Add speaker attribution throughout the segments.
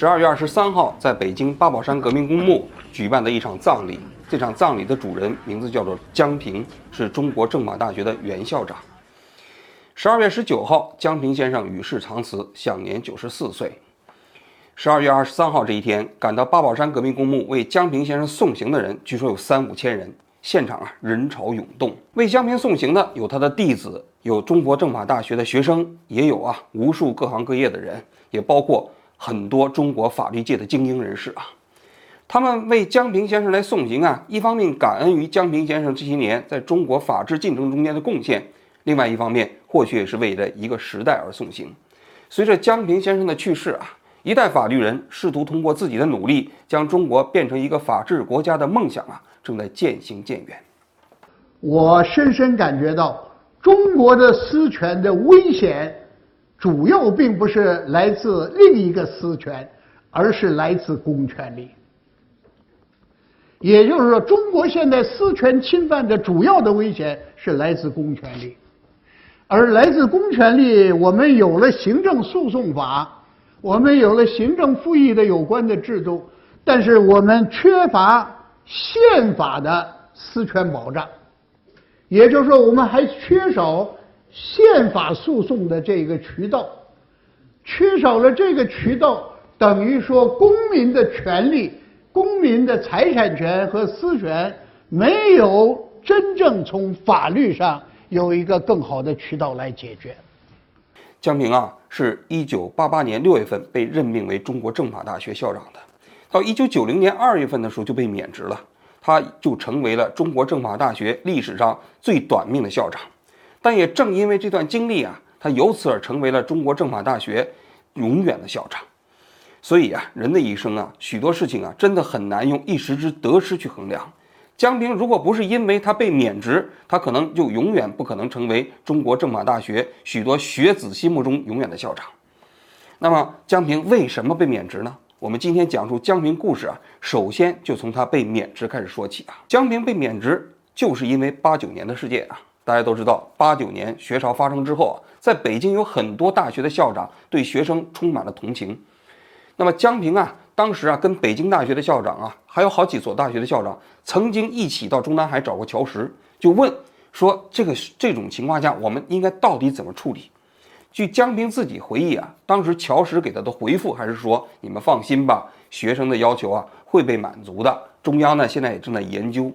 Speaker 1: 十二月二十三号，在北京八宝山革命公墓举办的一场葬礼。这场葬礼的主人名字叫做江平，是中国政法大学的原校长。十二月十九号，江平先生与世长辞，享年九十四岁。十二月二十三号这一天，赶到八宝山革命公墓为江平先生送行的人，据说有三五千人，现场啊人潮涌动。为江平送行的有他的弟子，有中国政法大学的学生，也有啊无数各行各业的人，也包括。很多中国法律界的精英人士啊，他们为江平先生来送行啊，一方面感恩于江平先生这些年在中国法治进程中间的贡献，另外一方面或许也是为了一个时代而送行。随着江平先生的去世啊，一代法律人试图通过自己的努力将中国变成一个法治国家的梦想啊，正在渐行渐远。
Speaker 2: 我深深感觉到中国的私权的危险。主要并不是来自另一个私权，而是来自公权力。也就是说，中国现在私权侵犯的主要的危险是来自公权力，而来自公权力，我们有了行政诉讼法，我们有了行政复议的有关的制度，但是我们缺乏宪法的私权保障，也就是说，我们还缺少。宪法诉讼的这个渠道缺少了，这个渠道等于说公民的权利、公民的财产权和私权没有真正从法律上有一个更好的渠道来解决。
Speaker 1: 江平啊，是一九八八年六月份被任命为中国政法大学校长的，到一九九零年二月份的时候就被免职了，他就成为了中国政法大学历史上最短命的校长。但也正因为这段经历啊，他由此而成为了中国政法大学永远的校长。所以啊，人的一生啊，许多事情啊，真的很难用一时之得失去衡量。江平如果不是因为他被免职，他可能就永远不可能成为中国政法大学许多学子心目中永远的校长。那么，江平为什么被免职呢？我们今天讲述江平故事啊，首先就从他被免职开始说起啊。江平被免职就是因为八九年的事件啊。大家都知道，八九年学潮发生之后啊，在北京有很多大学的校长对学生充满了同情。那么江平啊，当时啊，跟北京大学的校长啊，还有好几所大学的校长，曾经一起到中南海找过乔石，就问说这个这种情况下，我们应该到底怎么处理？据江平自己回忆啊，当时乔石给他的回复还是说：“你们放心吧，学生的要求啊会被满足的，中央呢现在也正在研究。”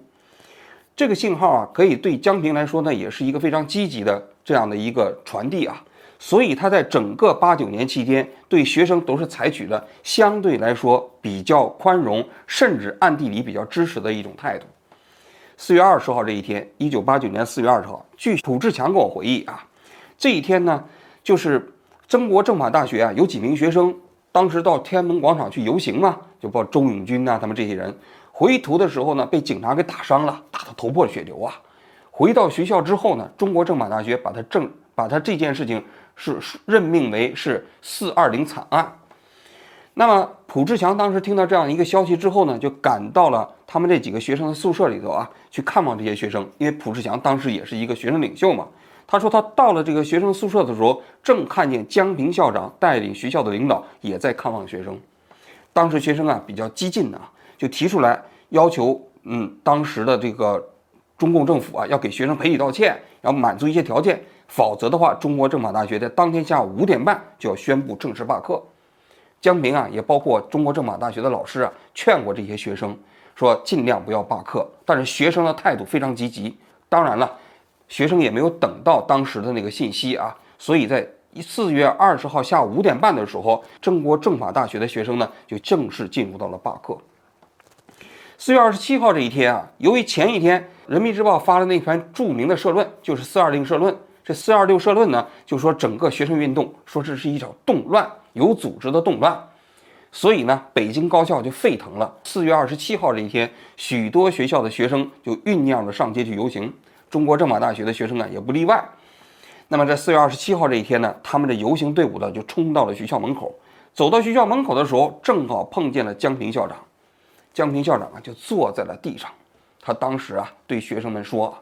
Speaker 1: 这个信号啊，可以对江平来说呢，也是一个非常积极的这样的一个传递啊。所以他在整个八九年期间，对学生都是采取了相对来说比较宽容，甚至暗地里比较支持的一种态度。四月二十号这一天，一九八九年四月二十号，据蒲志强跟我回忆啊，这一天呢，就是中国政法大学啊，有几名学生当时到天安门广场去游行嘛，就包括周永军呐，他们这些人。回途的时候呢，被警察给打伤了，打得头破血流啊。回到学校之后呢，中国政法大学把他正把他这件事情是任命为是四二零惨案。那么蒲志强当时听到这样一个消息之后呢，就赶到了他们这几个学生的宿舍里头啊，去看望这些学生。因为蒲志强当时也是一个学生领袖嘛，他说他到了这个学生宿舍的时候，正看见江平校长带领学校的领导也在看望学生。当时学生啊比较激进的。就提出来要求，嗯，当时的这个中共政府啊，要给学生赔礼道歉，要满足一些条件，否则的话，中国政法大学在当天下午五点半就要宣布正式罢课。江平啊，也包括中国政法大学的老师啊，劝过这些学生说尽量不要罢课，但是学生的态度非常积极。当然了，学生也没有等到当时的那个信息啊，所以在四月二十号下午五点半的时候，中国政法大学的学生呢，就正式进入到了罢课。四月二十七号这一天啊，由于前一天《人民日报》发了那篇著名的社论，就是“四二零社论”。这“四二六”社论呢，就说整个学生运动说这是一场动乱，有组织的动乱。所以呢，北京高校就沸腾了。四月二十七号这一天，许多学校的学生就酝酿着上街去游行，中国政法大学的学生呢也不例外。那么在四月二十七号这一天呢，他们的游行队伍呢就冲到了学校门口。走到学校门口的时候，正好碰见了江平校长。江平校长啊，就坐在了地上。他当时啊，对学生们说：“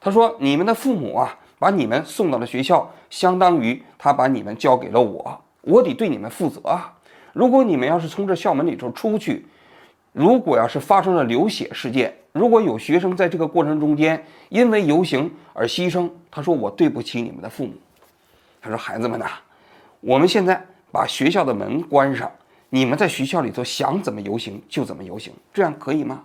Speaker 1: 他说，你们的父母啊，把你们送到了学校，相当于他把你们交给了我，我得对你们负责啊。如果你们要是从这校门里头出去，如果要是发生了流血事件，如果有学生在这个过程中间因为游行而牺牲，他说我对不起你们的父母。他说孩子们呐，我们现在把学校的门关上，你们在学校里头想怎么游行就怎么游行，这样可以吗？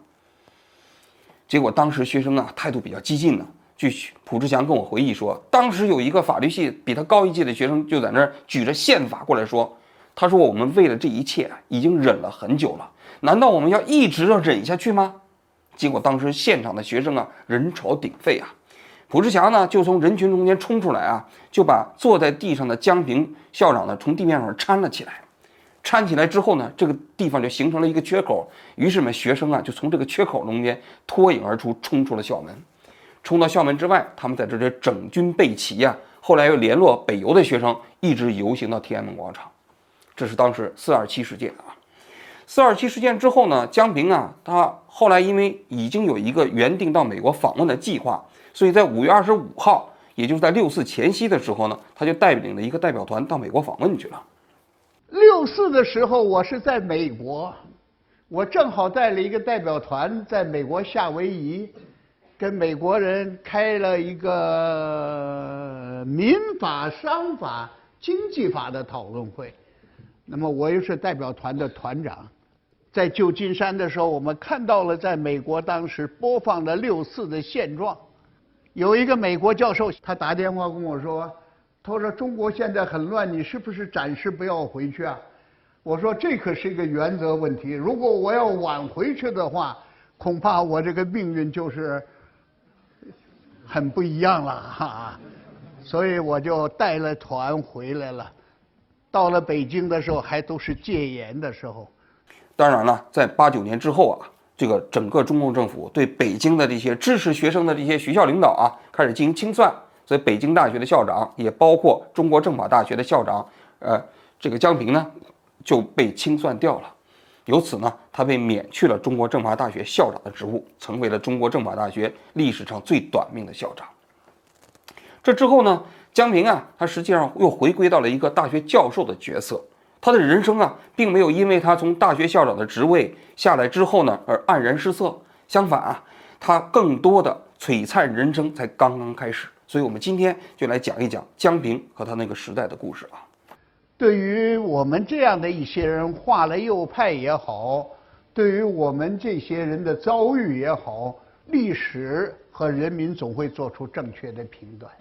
Speaker 1: 结果当时学生啊态度比较激进呢。据蒲志强跟我回忆说，当时有一个法律系比他高一届的学生就在那儿举着宪法过来说：“他说我们为了这一切已经忍了很久了，难道我们要一直要忍下去吗？”结果当时现场的学生啊人潮鼎沸啊，蒲志强呢就从人群中间冲出来啊，就把坐在地上的江平校长呢从地面上搀了起来。掺起来之后呢，这个地方就形成了一个缺口，于是呢学生啊就从这个缺口中间脱颖而出，冲出了校门。冲到校门之外，他们在这里整军备齐呀。后来又联络北邮的学生，一直游行到天安门广场。这是当时四二七事件啊。四二七事件之后呢，江平啊，他后来因为已经有一个原定到美国访问的计划，所以在五月二十五号，也就是在六四前夕的时候呢，他就带领了一个代表团到美国访问去了。
Speaker 2: 六四的时候，我是在美国，我正好带了一个代表团在美国夏威夷。跟美国人开了一个民法、商法、经济法的讨论会，那么我又是代表团的团长，在旧金山的时候，我们看到了在美国当时播放的六四的现状。有一个美国教授，他打电话跟我说：“他说中国现在很乱，你是不是暂时不要回去啊？”我说：“这可是一个原则问题，如果我要晚回去的话，恐怕我这个命运就是。”很不一样了哈，所以我就带了团回来了。到了北京的时候，还都是戒严的时候。
Speaker 1: 当然了，在八九年之后啊，这个整个中共政府对北京的这些支持学生的这些学校领导啊，开始进行清算。所以，北京大学的校长，也包括中国政法大学的校长，呃，这个江平呢，就被清算掉了。由此呢，他被免去了中国政法大学校长的职务，成为了中国政法大学历史上最短命的校长。这之后呢，江平啊，他实际上又回归到了一个大学教授的角色。他的人生啊，并没有因为他从大学校长的职位下来之后呢，而黯然失色。相反啊，他更多的璀璨人生才刚刚开始。所以，我们今天就来讲一讲江平和他那个时代的故事啊。
Speaker 2: 对于我们这样的一些人，画了右派也好，对于我们这些人的遭遇也好，历史和人民总会做出正确的评断。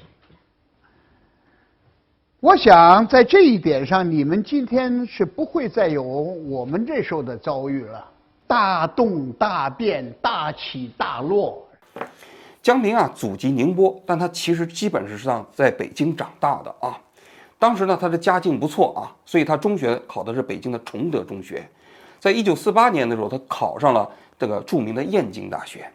Speaker 2: 我想在这一点上，你们今天是不会再有我们这时候的遭遇了，大动大变，大起大落。
Speaker 1: 江平啊，祖籍宁波，但他其实基本是上在北京长大的啊。当时呢，他的家境不错啊，所以他中学考的是北京的崇德中学。在一九四八年的时候，他考上了这个著名的燕京大学。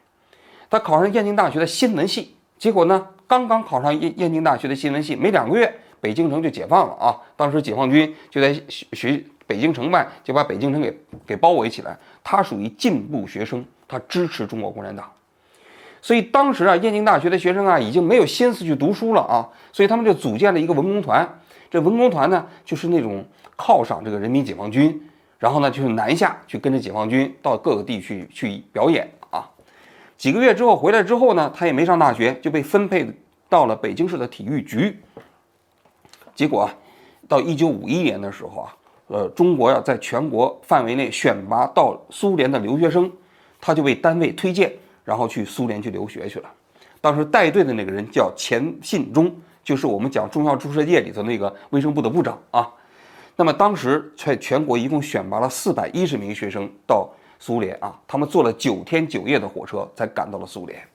Speaker 1: 他考上燕京大学的新闻系，结果呢，刚刚考上燕燕京大学的新闻系，没两个月，北京城就解放了啊！当时解放军就在学学北京城外，就把北京城给给包围起来。他属于进步学生，他支持中国共产党。所以当时啊，燕京大学的学生啊，已经没有心思去读书了啊，所以他们就组建了一个文工团。这文工团呢，就是那种犒赏这个人民解放军，然后呢，就是南下去跟着解放军到各个地区去表演啊。几个月之后回来之后呢，他也没上大学，就被分配到了北京市的体育局。结果啊，到一九五一年的时候啊，呃，中国要在全国范围内选拔到苏联的留学生，他就被单位推荐，然后去苏联去留学去了。当时带队的那个人叫钱信忠。就是我们讲中校注射液里头那个卫生部的部长啊，那么当时在全国一共选拔了四百一十名学生到苏联啊，他们坐了九天九夜的火车才赶到了苏联。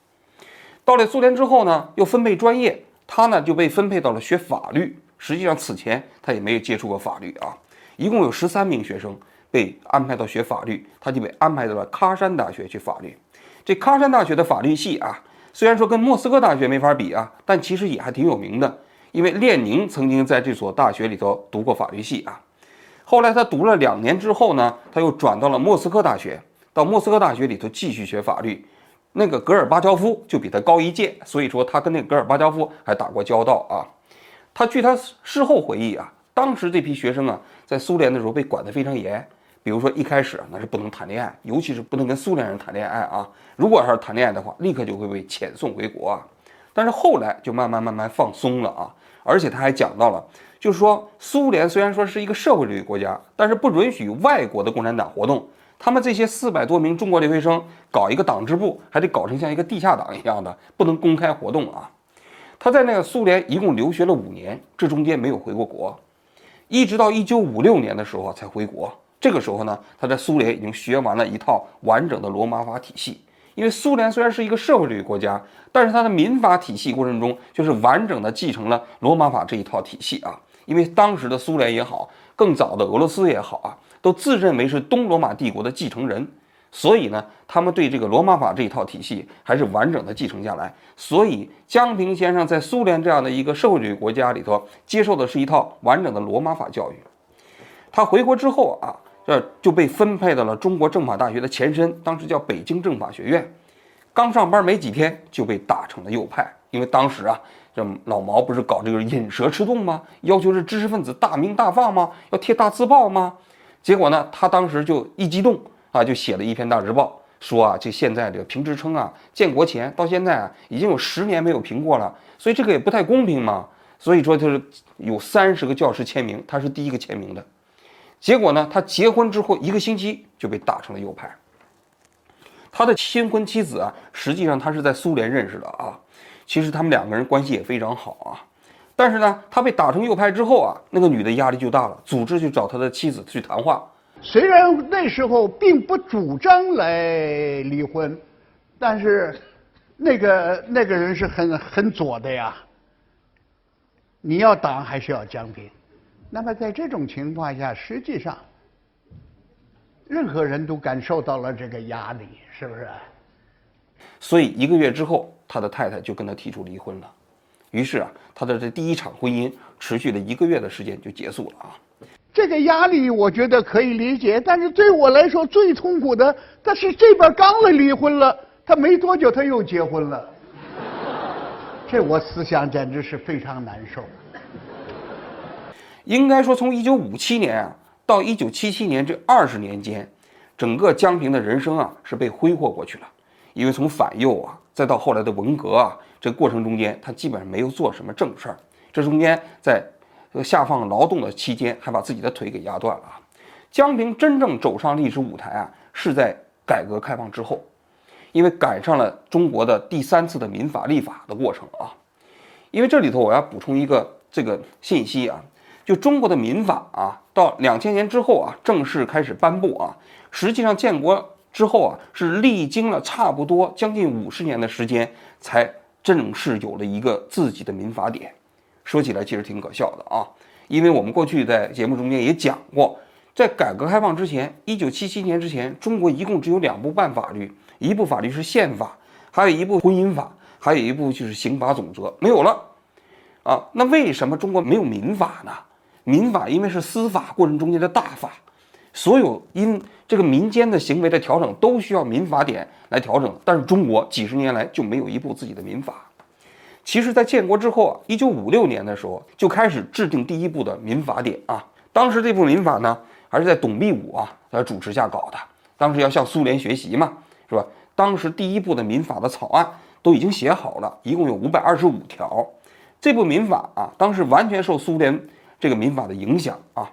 Speaker 1: 到了苏联之后呢，又分配专业，他呢就被分配到了学法律。实际上此前他也没有接触过法律啊。一共有十三名学生被安排到学法律，他就被安排到了喀山大学学法律。这喀山大学的法律系啊。虽然说跟莫斯科大学没法比啊，但其实也还挺有名的。因为列宁曾经在这所大学里头读过法律系啊。后来他读了两年之后呢，他又转到了莫斯科大学，到莫斯科大学里头继续学法律。那个戈尔巴乔夫就比他高一届，所以说他跟那个戈尔巴乔夫还打过交道啊。他据他事后回忆啊，当时这批学生啊，在苏联的时候被管得非常严。比如说一开始那是不能谈恋爱，尤其是不能跟苏联人谈恋爱啊。如果要是谈恋爱的话，立刻就会被遣送回国啊。但是后来就慢慢慢慢放松了啊。而且他还讲到了，就是说苏联虽然说是一个社会主义国家，但是不允许外国的共产党活动。他们这些四百多名中国留学生搞一个党支部，还得搞成像一个地下党一样的，不能公开活动啊。他在那个苏联一共留学了五年，这中间没有回过国，一直到一九五六年的时候才回国。这个时候呢，他在苏联已经学完了一套完整的罗马法体系。因为苏联虽然是一个社会主义国家，但是它的民法体系过程中就是完整的继承了罗马法这一套体系啊。因为当时的苏联也好，更早的俄罗斯也好啊，都自认为是东罗马帝国的继承人，所以呢，他们对这个罗马法这一套体系还是完整的继承下来。所以江平先生在苏联这样的一个社会主义国家里头接受的是一套完整的罗马法教育。他回国之后啊。这就被分配到了中国政法大学的前身，当时叫北京政法学院。刚上班没几天就被打成了右派，因为当时啊，这老毛不是搞这个引蛇出洞吗？要求是知识分子大鸣大放吗？要贴大字报吗？结果呢，他当时就一激动啊，就写了一篇大字报，说啊，这现在这个评职称啊，建国前到现在啊，已经有十年没有评过了，所以这个也不太公平嘛。所以说就是有三十个教师签名，他是第一个签名的。结果呢？他结婚之后一个星期就被打成了右派。他的新婚妻子啊，实际上他是在苏联认识的啊。其实他们两个人关系也非常好啊。但是呢，他被打成右派之后啊，那个女的压力就大了，组织去找他的妻子去谈话。
Speaker 2: 虽然那时候并不主张来离婚，但是那个那个人是很很左的呀。你要党还是要江平？那么在这种情况下，实际上，任何人都感受到了这个压力，是不是？
Speaker 1: 所以一个月之后，他的太太就跟他提出离婚了。于是啊，他的这第一场婚姻持续了一个月的时间就结束了啊。
Speaker 2: 这个压力我觉得可以理解，但是对我来说最痛苦的，他是这边刚了离婚了，他没多久他又结婚了，这我思想简直是非常难受。
Speaker 1: 应该说，从一九五七年啊到一九七七年这二十年间，整个江平的人生啊是被挥霍过去了。因为从反右啊，再到后来的文革啊，这过程中间他基本上没有做什么正事儿。这中间在下放劳动的期间，还把自己的腿给压断了啊。江平真正走上历史舞台啊，是在改革开放之后，因为赶上了中国的第三次的民法立法的过程啊。因为这里头我要补充一个这个信息啊。就中国的民法啊，到两千年之后啊，正式开始颁布啊。实际上建国之后啊，是历经了差不多将近五十年的时间，才正式有了一个自己的民法典。说起来其实挺可笑的啊，因为我们过去在节目中间也讲过，在改革开放之前，一九七七年之前，中国一共只有两部半法律，一部法律是宪法，还有一部婚姻法，还有一部就是刑法总则，没有了啊。那为什么中国没有民法呢？民法因为是司法过程中间的大法，所有因这个民间的行为的调整都需要民法典来调整。但是中国几十年来就没有一部自己的民法。其实，在建国之后啊，一九五六年的时候就开始制定第一部的民法典啊。当时这部民法呢，还是在董必武啊在主持下搞的。当时要向苏联学习嘛，是吧？当时第一部的民法的草案都已经写好了，一共有五百二十五条。这部民法啊，当时完全受苏联。这个民法的影响啊，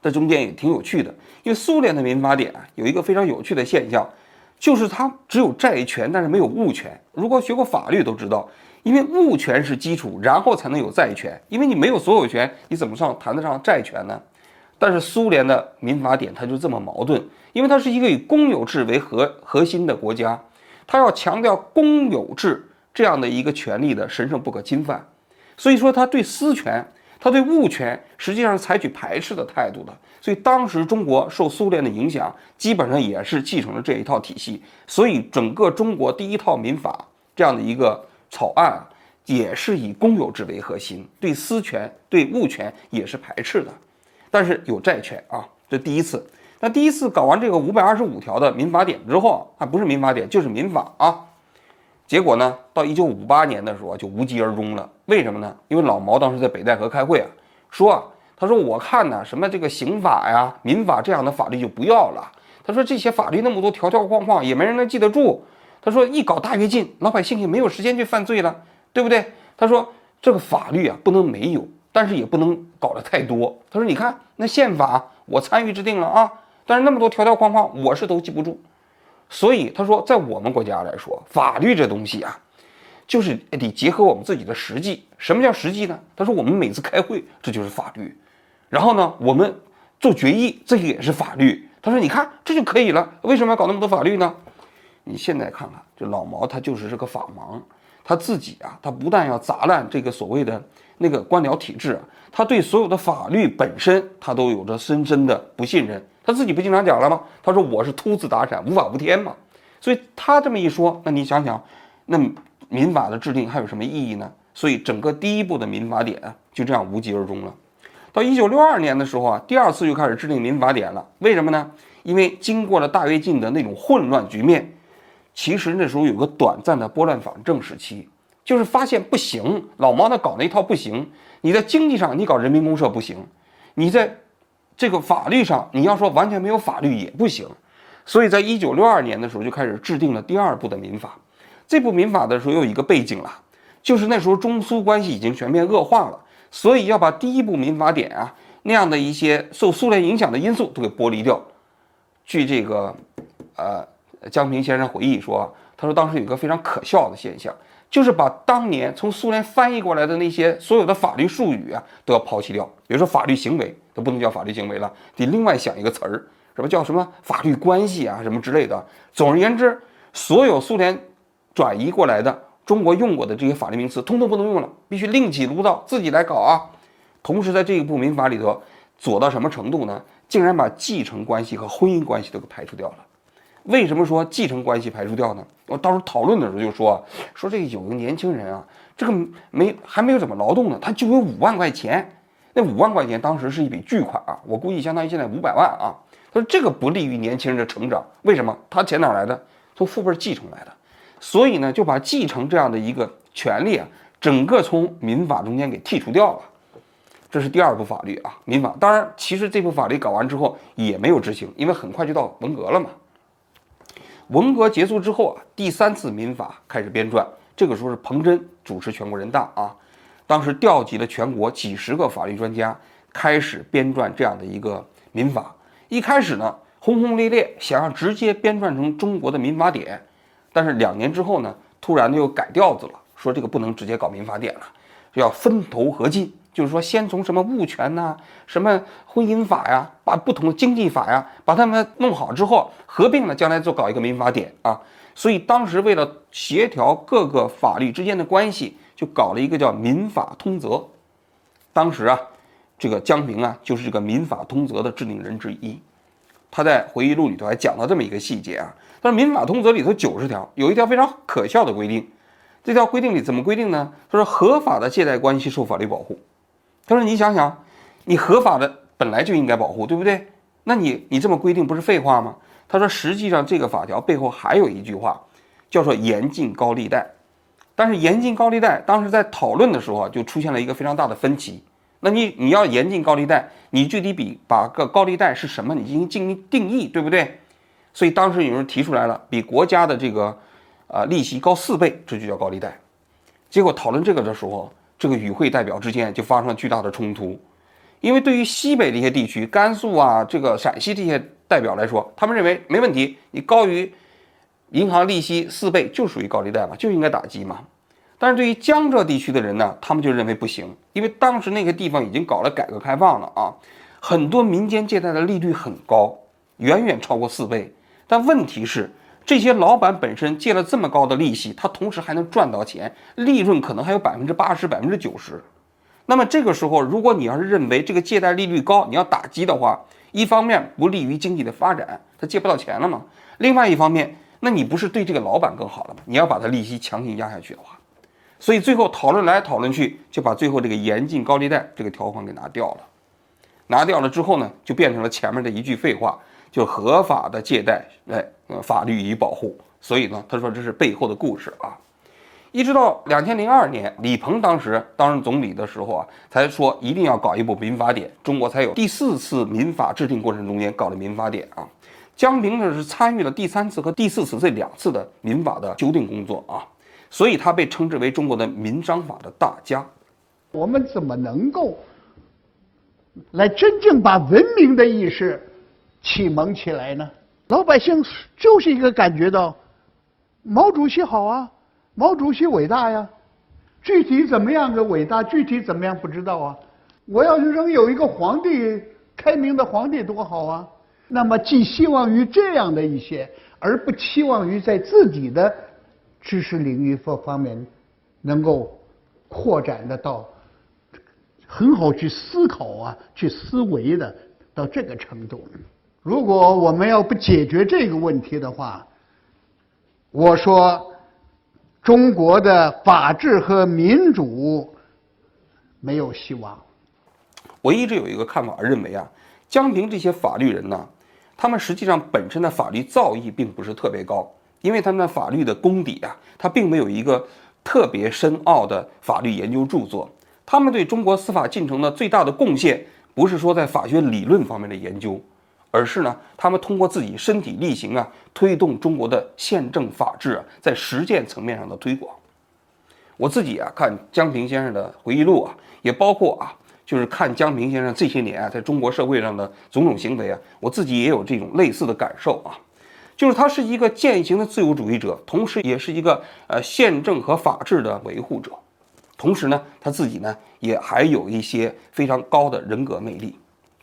Speaker 1: 在中间也挺有趣的。因为苏联的民法典有一个非常有趣的现象，就是它只有债权，但是没有物权。如果学过法律都知道，因为物权是基础，然后才能有债权。因为你没有所有权，你怎么上谈得上债权呢？但是苏联的民法典它就这么矛盾，因为它是一个以公有制为核核心的国家，它要强调公有制这样的一个权利的神圣不可侵犯，所以说它对私权。他对物权实际上是采取排斥的态度的，所以当时中国受苏联的影响，基本上也是继承了这一套体系。所以整个中国第一套民法这样的一个草案，也是以公有制为核心，对私权、对物权也是排斥的。但是有债权啊，这第一次。那第一次搞完这个五百二十五条的民法典之后，还不是民法典，就是民法啊。结果呢，到一九五八年的时候就无疾而终了。为什么呢？因为老毛当时在北戴河开会啊，说啊，他说我看呢，什么这个刑法呀、民法这样的法律就不要了。他说这些法律那么多条条框框，也没人能记得住。他说一搞大跃进，老百姓也没有时间去犯罪了，对不对？他说这个法律啊不能没有，但是也不能搞得太多。他说你看那宪法我参与制定了啊，但是那么多条条框框我是都记不住。所以他说在我们国家来说，法律这东西啊，就是得结合我们自己的实际。什么叫实际呢？他说我们每次开会这就是法律，然后呢我们做决议这个也是法律。他说你看这就可以了，为什么要搞那么多法律呢？你现在看看，这老毛他就是这个法盲，他自己啊，他不但要砸烂这个所谓的那个官僚体制，他对所有的法律本身，他都有着深深的不信任。他自己不经常讲了吗？他说我是秃子打伞，无法无天嘛。所以他这么一说，那你想想，那民法的制定还有什么意义呢？所以整个第一部的民法典就这样无疾而终了。到一九六二年的时候啊，第二次就开始制定民法典了。为什么呢？因为经过了大跃进的那种混乱局面。其实那时候有个短暂的拨乱反正时期，就是发现不行，老毛那搞那一套不行。你在经济上你搞人民公社不行，你在这个法律上你要说完全没有法律也不行。所以在一九六二年的时候就开始制定了第二部的民法。这部民法的时候有一个背景了，就是那时候中苏关系已经全面恶化了，所以要把第一部民法典啊那样的一些受苏联影响的因素都给剥离掉。据这个，呃。江平先生回忆说：“他说当时有一个非常可笑的现象，就是把当年从苏联翻译过来的那些所有的法律术语啊，都要抛弃掉。比如说法律行为都不能叫法律行为了，得另外想一个词儿，什么叫什么法律关系啊，什么之类的。总而言之，所有苏联转移过来的中国用过的这些法律名词，通通不能用了，必须另起炉灶，自己来搞啊。同时，在这一部民法里头，左到什么程度呢？竟然把继承关系和婚姻关系都给排除掉了。”为什么说继承关系排除掉呢？我当时候讨论的时候就说啊，说这有个年轻人啊，这个没还没有怎么劳动呢，他就有五万块钱，那五万块钱当时是一笔巨款啊，我估计相当于现在五百万啊。他说这个不利于年轻人的成长，为什么？他钱哪来的？从父辈继承来的，所以呢，就把继承这样的一个权利啊，整个从民法中间给剔除掉了。这是第二部法律啊，民法。当然，其实这部法律搞完之后也没有执行，因为很快就到文革了嘛。文革结束之后啊，第三次民法开始编撰。这个时候是彭真主持全国人大啊，当时调集了全国几十个法律专家，开始编撰这样的一个民法。一开始呢，轰轰烈烈，想要直接编撰成中国的民法典。但是两年之后呢，突然的又改调子了，说这个不能直接搞民法典了，要分头合进。就是说，先从什么物权呐，什么婚姻法呀，把不同的经济法呀，把它们弄好之后合并了，将来就搞一个民法典啊。所以当时为了协调各个法律之间的关系，就搞了一个叫民法通则。当时啊，这个江平啊，就是这个民法通则的制定人之一。他在回忆录里头还讲到这么一个细节啊，他说民法通则里头九十条，有一条非常可笑的规定。这条规定里怎么规定呢？他说合法的借贷关系受法律保护。他说：“你想想，你合法的本来就应该保护，对不对？那你你这么规定不是废话吗？”他说：“实际上这个法条背后还有一句话，叫做严禁高利贷。但是严禁高利贷，当时在讨论的时候啊，就出现了一个非常大的分歧。那你你要严禁高利贷，你具体比把个高利贷是什么，你进行进行定义，对不对？所以当时有人提出来了，比国家的这个啊利息高四倍，这就叫高利贷。结果讨论这个的时候。”这个与会代表之间就发生了巨大的冲突，因为对于西北这些地区，甘肃啊，这个陕西这些代表来说，他们认为没问题，你高于银行利息四倍就属于高利贷嘛，就应该打击嘛。但是对于江浙地区的人呢，他们就认为不行，因为当时那个地方已经搞了改革开放了啊，很多民间借贷的利率很高，远远超过四倍。但问题是。这些老板本身借了这么高的利息，他同时还能赚到钱，利润可能还有百分之八十、百分之九十。那么这个时候，如果你要是认为这个借贷利率高，你要打击的话，一方面不利于经济的发展，他借不到钱了嘛；另外一方面，那你不是对这个老板更好了吗？你要把他利息强行压下去的话，所以最后讨论来讨论去，就把最后这个严禁高利贷这个条款给拿掉了。拿掉了之后呢，就变成了前面的一句废话。就合法的借贷，哎，呃，法律予以保护。所以呢，他说这是背后的故事啊。一直到两千零二年，李鹏当时担任总理的时候啊，才说一定要搞一部民法典，中国才有第四次民法制定过程中间搞的民法典啊。江平呢是参与了第三次和第四次这两次的民法的修订工作啊，所以他被称之为中国的民章法的大家。
Speaker 2: 我们怎么能够来真正把文明的意识启蒙起来呢？老百姓就是一个感觉到毛主席好啊。毛主席伟大呀，具体怎么样个伟大，具体怎么样不知道啊。我要是能有一个皇帝，开明的皇帝多好啊。那么寄希望于这样的一些，而不期望于在自己的知识领域方方面能够扩展的到很好去思考啊，去思维的到这个程度。如果我们要不解决这个问题的话，我说。中国的法治和民主没有希望。
Speaker 1: 我一直有一个看法，认为啊，江平这些法律人呢，他们实际上本身的法律造诣并不是特别高，因为他们的法律的功底啊，他并没有一个特别深奥的法律研究著作。他们对中国司法进程的最大的贡献，不是说在法学理论方面的研究。而是呢，他们通过自己身体力行啊，推动中国的宪政法治啊，在实践层面上的推广。我自己啊，看江平先生的回忆录啊，也包括啊，就是看江平先生这些年啊，在中国社会上的种种行为啊，我自己也有这种类似的感受啊，就是他是一个践行的自由主义者，同时也是一个呃宪政和法治的维护者，同时呢，他自己呢也还有一些非常高的人格魅力。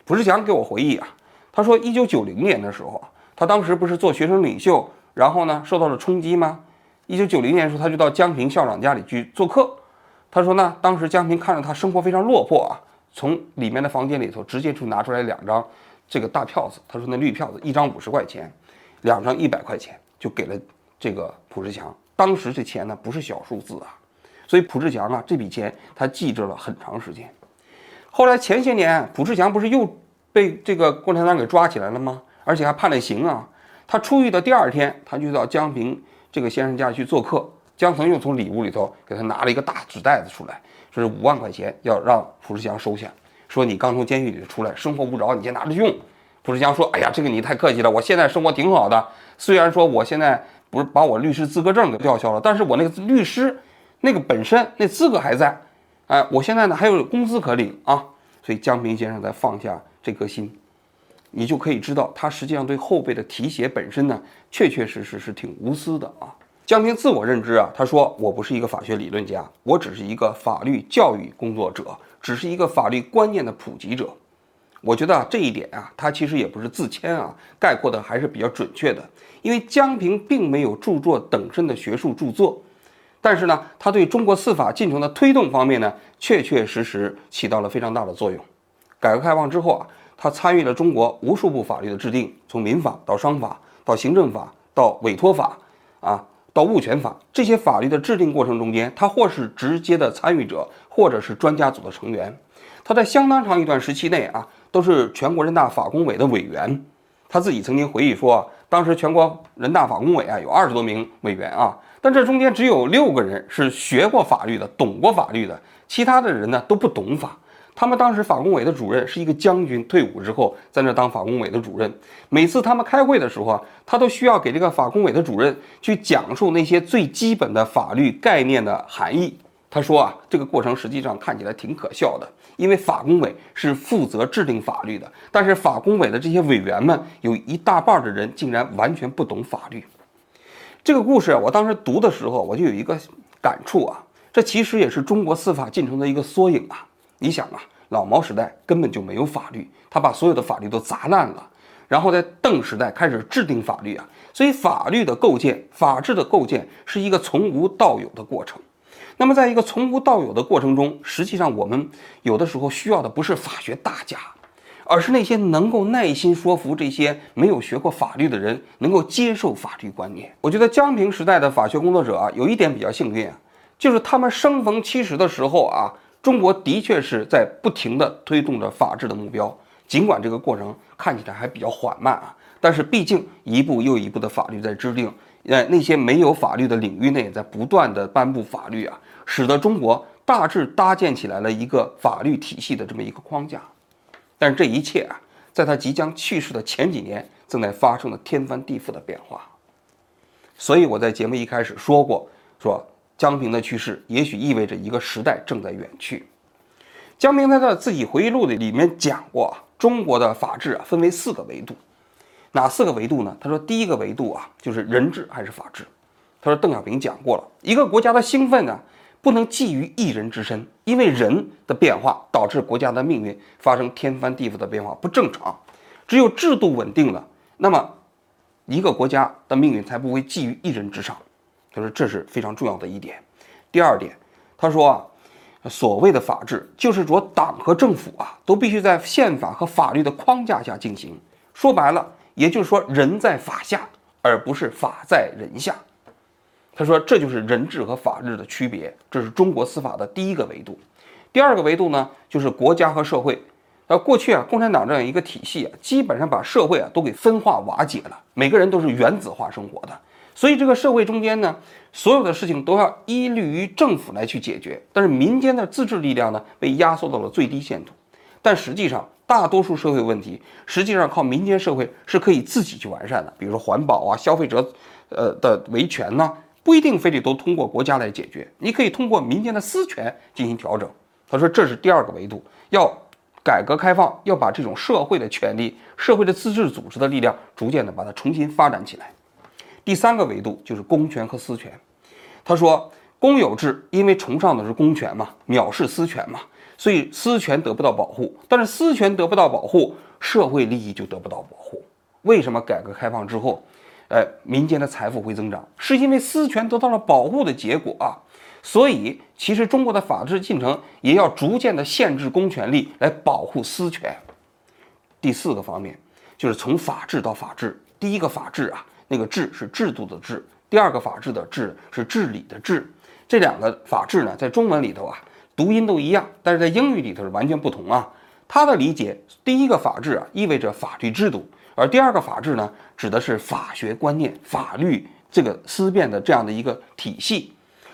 Speaker 1: 蒲志强给我回忆啊。他说，一九九零年的时候他当时不是做学生领袖，然后呢受到了冲击吗？一九九零年的时候，他就到江平校长家里去做客。他说呢，当时江平看着他生活非常落魄啊，从里面的房间里头直接就拿出来两张这个大票子。他说那绿票子一张五十块钱，两张一百块钱，就给了这个蒲志强。当时这钱呢不是小数字啊，所以蒲志强啊这笔钱他记着了很长时间。后来前些年，蒲志强不是又。被这个共产党给抓起来了吗？而且还判了刑啊！他出狱的第二天，他就到江平这个先生家去做客。江腾又从里屋里头给他拿了一个大纸袋子出来，说是五万块钱，要让蒲志强收下。说你刚从监狱里出来，生活不着，你先拿着用。蒲志强说：“哎呀，这个你太客气了，我现在生活挺好的。虽然说我现在不是把我律师资格证给吊销了，但是我那个律师那个本身那资格还在。哎，我现在呢还有工资可领啊。所以江平先生才放下。”这颗心，你就可以知道，他实际上对后辈的提携本身呢，确确实实是挺无私的啊。江平自我认知啊，他说：“我不是一个法学理论家，我只是一个法律教育工作者，只是一个法律观念的普及者。”我觉得啊，这一点啊，他其实也不是自谦啊，概括的还是比较准确的。因为江平并没有著作等身的学术著作，但是呢，他对中国司法进程的推动方面呢，确确实实起到了非常大的作用。改革开放之后啊，他参与了中国无数部法律的制定，从民法到商法，到行政法，到委托法，啊，到物权法，这些法律的制定过程中间，他或是直接的参与者，或者是专家组的成员。他在相当长一段时期内啊，都是全国人大法工委的委员。他自己曾经回忆说，当时全国人大法工委啊，有二十多名委员啊，但这中间只有六个人是学过法律的，懂过法律的，其他的人呢都不懂法。他们当时法工委的主任是一个将军，退伍之后在那当法工委的主任。每次他们开会的时候啊，他都需要给这个法工委的主任去讲述那些最基本的法律概念的含义。他说啊，这个过程实际上看起来挺可笑的，因为法工委是负责制定法律的，但是法工委的这些委员们有一大半的人竟然完全不懂法律。这个故事啊我当时读的时候，我就有一个感触啊，这其实也是中国司法进程的一个缩影啊。你想啊，老毛时代根本就没有法律，他把所有的法律都砸烂了，然后在邓时代开始制定法律啊，所以法律的构建、法治的构建是一个从无到有的过程。那么，在一个从无到有的过程中，实际上我们有的时候需要的不是法学大家，而是那些能够耐心说服这些没有学过法律的人，能够接受法律观念。我觉得江平时代的法学工作者啊，有一点比较幸运啊，就是他们生逢其时的时候啊。中国的确是在不停地推动着法治的目标，尽管这个过程看起来还比较缓慢啊，但是毕竟一步又一步的法律在制定，呃，那些没有法律的领域内，在不断的颁布法律啊，使得中国大致搭建起来了一个法律体系的这么一个框架。但是这一切啊，在他即将去世的前几年，正在发生了天翻地覆的变化。所以我在节目一开始说过，说江平的去世也许意味着一个时代正在远去。江平在他自己回忆录的里面讲过啊，中国的法治啊分为四个维度，哪四个维度呢？他说第一个维度啊就是人治还是法治。他说邓小平讲过了，一个国家的兴奋呢不能寄于一人之身，因为人的变化导致国家的命运发生天翻地覆的变化不正常。只有制度稳定了，那么。一个国家的命运才不会寄于一人之上，他说这是非常重要的一点。第二点，他说啊，所谓的法治就是说党和政府啊都必须在宪法和法律的框架下进行。说白了，也就是说人在法下，而不是法在人下。他说这就是人治和法治的区别，这是中国司法的第一个维度。第二个维度呢，就是国家和社会。那过去啊，共产党这样一个体系啊，基本上把社会啊都给分化瓦解了，每个人都是原子化生活的，所以这个社会中间呢，所有的事情都要依律于政府来去解决，但是民间的自治力量呢，被压缩到了最低限度。但实际上，大多数社会问题，实际上靠民间社会是可以自己去完善的，比如说环保啊、消费者，呃的维权呢，不一定非得都通过国家来解决，你可以通过民间的私权进行调整。他说，这是第二个维度，要。改革开放要把这种社会的权利、社会的自治组织的力量，逐渐的把它重新发展起来。第三个维度就是公权和私权。他说，公有制因为崇尚的是公权嘛，藐视私权嘛，所以私权得不到保护。但是私权得不到保护，社会利益就得不到保护。为什么改革开放之后，呃，民间的财富会增长？是因为私权得到了保护的结果啊。所以，其实中国的法治进程也要逐渐的限制公权力来保护私权。第四个方面就是从法治到法治。第一个法治啊，那个治是制度的治；第二个法治的治是治理的治。这两个法治呢，在中文里头啊，读音都一样，但是在英语里头是完全不同啊。他的理解，第一个法治啊，意味着法律制度；而第二个法治呢，指的是法学观念、法律这个思辨的这样的一个体系。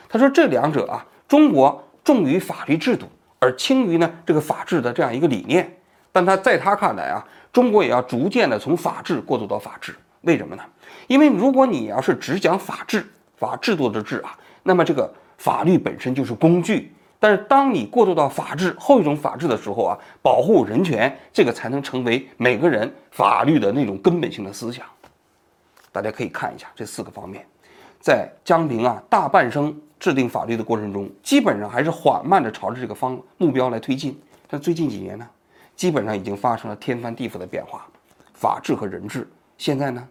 Speaker 1: 他说：“这两者啊，中国重于法律制度，而轻于呢这个法治的这样一个理念。但他在他看来啊，中国也要逐渐的从法治过渡到法治。为什么呢？因为如果你要是只讲法治、法制度的治啊，那么这个法律本身就是工具。但是当你过渡到法治后一种法治的时候啊，保护人权，这个才能成为每个人法律的那种根本性的思想。大家可以看一下这四个方面，在江平啊大半生。”制定法律的过程中，基本上还是缓慢的朝着这个方目标来推进。但最近几年呢，基本上已经发生了天翻地覆的变化。法治和人治，现在呢，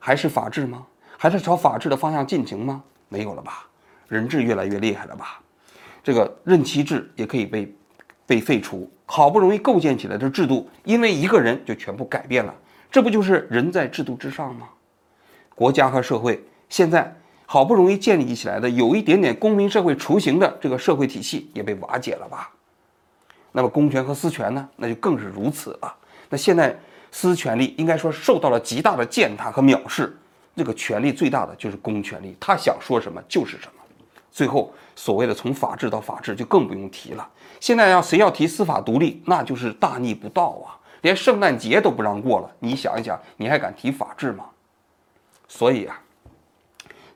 Speaker 1: 还是法治吗？还是朝法治的方向进行吗？没有了吧？人治越来越厉害了吧？这个任期制也可以被被废除。好不容易构建起来的制度，因为一个人就全部改变了。这不就是人在制度之上吗？国家和社会现在。好不容易建立起来的有一点点公民社会雏形的这个社会体系也被瓦解了吧？那么公权和私权呢？那就更是如此了。那现在私权力应该说受到了极大的践踏和藐视，这个权力最大的就是公权力，他想说什么就是什么。最后所谓的从法治到法治就更不用提了。现在要谁要提司法独立，那就是大逆不道啊！连圣诞节都不让过了，你想一想，你还敢提法治吗？所以啊。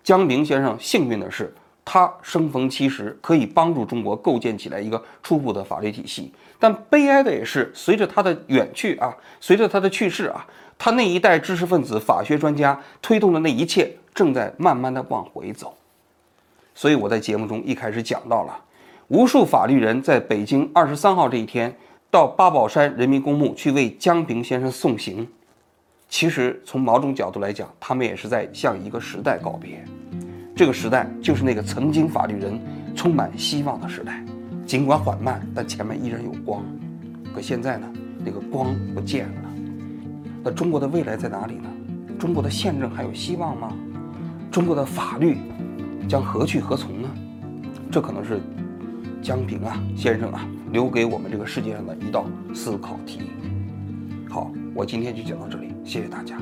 Speaker 1: 江平先生幸运的是，他生逢其时，可以帮助中国构建起来一个初步的法律体系。但悲哀的也是，随着他的远去啊，随着他的去世啊，他那一代知识分子、法学专家推动的那一切，正在慢慢的往回走。所以我在节目中一开始讲到了，无数法律人在北京二十三号这一天，到八宝山人民公墓去为江平先生送行。其实从某种角度来讲，他们也是在向一个时代告别。这个时代就是那个曾经法律人充满希望的时代，尽管缓慢，但前面依然有光。可现在呢，那个光不见了。那中国的未来在哪里呢？中国的宪政还有希望吗？中国的法律将何去何从呢？这可能是江平啊先生啊留给我们这个世界上的一道思考题。好，我今天就讲到这里。谢谢大家。